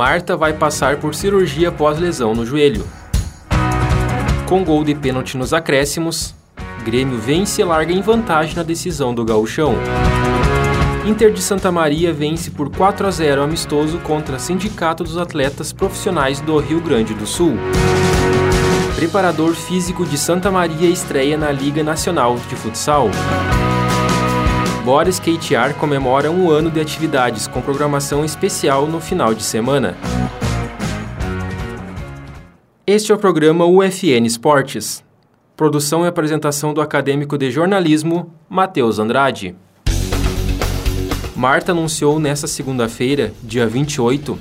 Marta vai passar por cirurgia pós-lesão no joelho. Com gol de pênalti nos acréscimos, Grêmio vence e larga em vantagem na decisão do gauchão. Inter de Santa Maria vence por 4 a 0 amistoso contra Sindicato dos Atletas Profissionais do Rio Grande do Sul. Preparador físico de Santa Maria estreia na Liga Nacional de Futsal. Bora Skatear comemora um ano de atividades com programação especial no final de semana. Este é o programa UFN Esportes. Produção e apresentação do acadêmico de jornalismo, Matheus Andrade. Marta anunciou nesta segunda-feira, dia 28,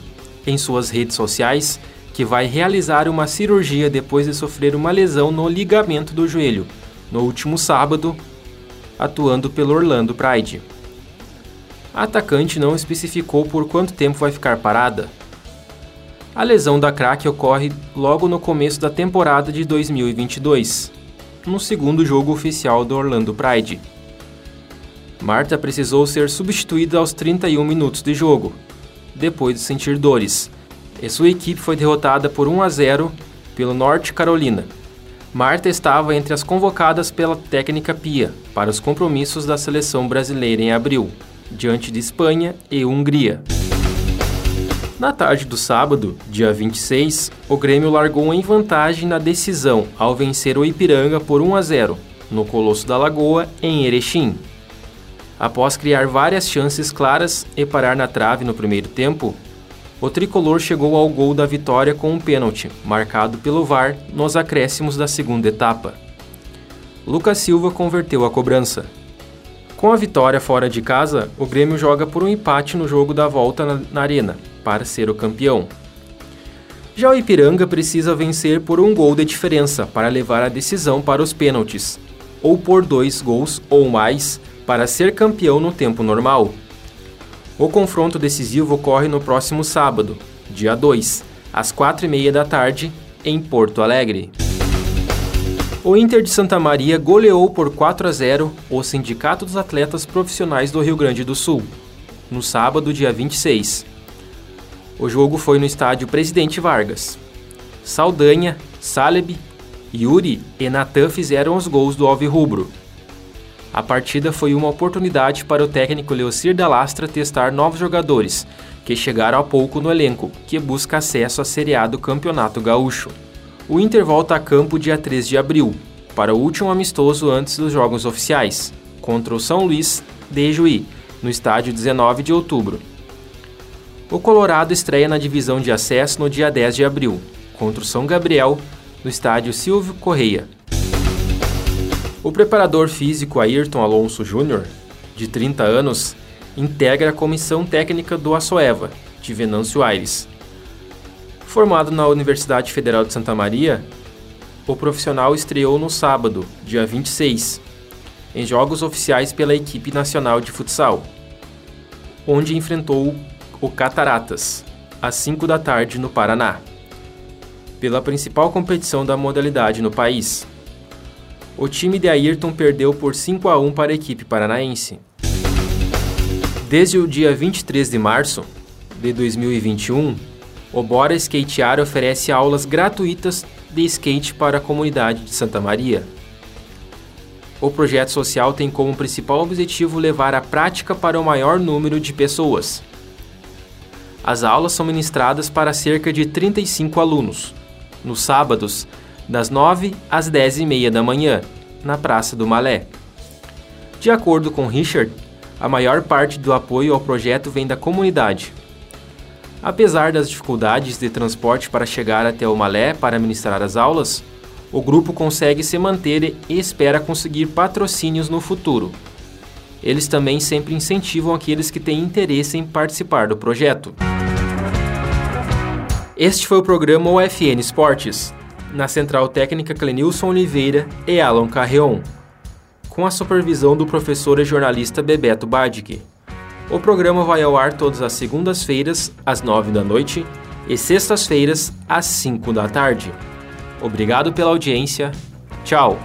em suas redes sociais, que vai realizar uma cirurgia depois de sofrer uma lesão no ligamento do joelho, no último sábado, atuando pelo Orlando Pride. A atacante não especificou por quanto tempo vai ficar parada. A lesão da craque ocorre logo no começo da temporada de 2022, no segundo jogo oficial do Orlando Pride. Marta precisou ser substituída aos 31 minutos de jogo, depois de sentir dores, e sua equipe foi derrotada por 1 a 0 pelo Norte Carolina, Marta estava entre as convocadas pela técnica Pia para os compromissos da seleção brasileira em abril, diante de Espanha e Hungria. Na tarde do sábado, dia 26, o Grêmio largou em vantagem na decisão ao vencer o Ipiranga por 1 a 0 no Colosso da Lagoa, em Erechim. Após criar várias chances claras e parar na trave no primeiro tempo, o tricolor chegou ao gol da vitória com um pênalti, marcado pelo VAR nos acréscimos da segunda etapa. Lucas Silva converteu a cobrança. Com a vitória fora de casa, o Grêmio joga por um empate no jogo da volta na, na Arena, para ser o campeão. Já o Ipiranga precisa vencer por um gol de diferença para levar a decisão para os pênaltis, ou por dois gols ou mais para ser campeão no tempo normal. O confronto decisivo ocorre no próximo sábado, dia 2, às 4h30 da tarde, em Porto Alegre. O Inter de Santa Maria goleou por 4 a 0 o Sindicato dos Atletas Profissionais do Rio Grande do Sul, no sábado, dia 26. O jogo foi no estádio Presidente Vargas. Saldanha, Saleb, Yuri e Natan fizeram os gols do Alvirrubro. A partida foi uma oportunidade para o técnico Leocir da Lastra testar novos jogadores, que chegaram há pouco no elenco, que busca acesso à Série A do Campeonato Gaúcho. O Inter volta a campo dia 3 de abril, para o último amistoso antes dos jogos oficiais, contra o São Luís de Juí, no estádio 19 de outubro. O Colorado estreia na divisão de acesso no dia 10 de abril, contra o São Gabriel, no estádio Silvio Correia. O preparador físico Ayrton Alonso Júnior, de 30 anos, integra a comissão técnica do Açoeva, de Venâncio Aires. Formado na Universidade Federal de Santa Maria, o profissional estreou no sábado, dia 26, em jogos oficiais pela equipe nacional de futsal, onde enfrentou o Cataratas, às 5 da tarde no Paraná, pela principal competição da modalidade no país o time de Ayrton perdeu por 5 a 1 para a equipe paranaense. Desde o dia 23 de março de 2021, o Bora Skatear oferece aulas gratuitas de skate para a comunidade de Santa Maria. O projeto social tem como principal objetivo levar a prática para o maior número de pessoas. As aulas são ministradas para cerca de 35 alunos, nos sábados, das 9 às 10 e meia da manhã, na Praça do Malé. De acordo com Richard, a maior parte do apoio ao projeto vem da comunidade. Apesar das dificuldades de transporte para chegar até o Malé para ministrar as aulas, o grupo consegue se manter e espera conseguir patrocínios no futuro. Eles também sempre incentivam aqueles que têm interesse em participar do projeto. Este foi o programa UFN Esportes, na Central Técnica Clenilson Oliveira e Alan Carreon, com a supervisão do professor e jornalista Bebeto Badic. O programa vai ao ar todas as segundas-feiras, às nove da noite, e sextas-feiras, às cinco da tarde. Obrigado pela audiência. Tchau!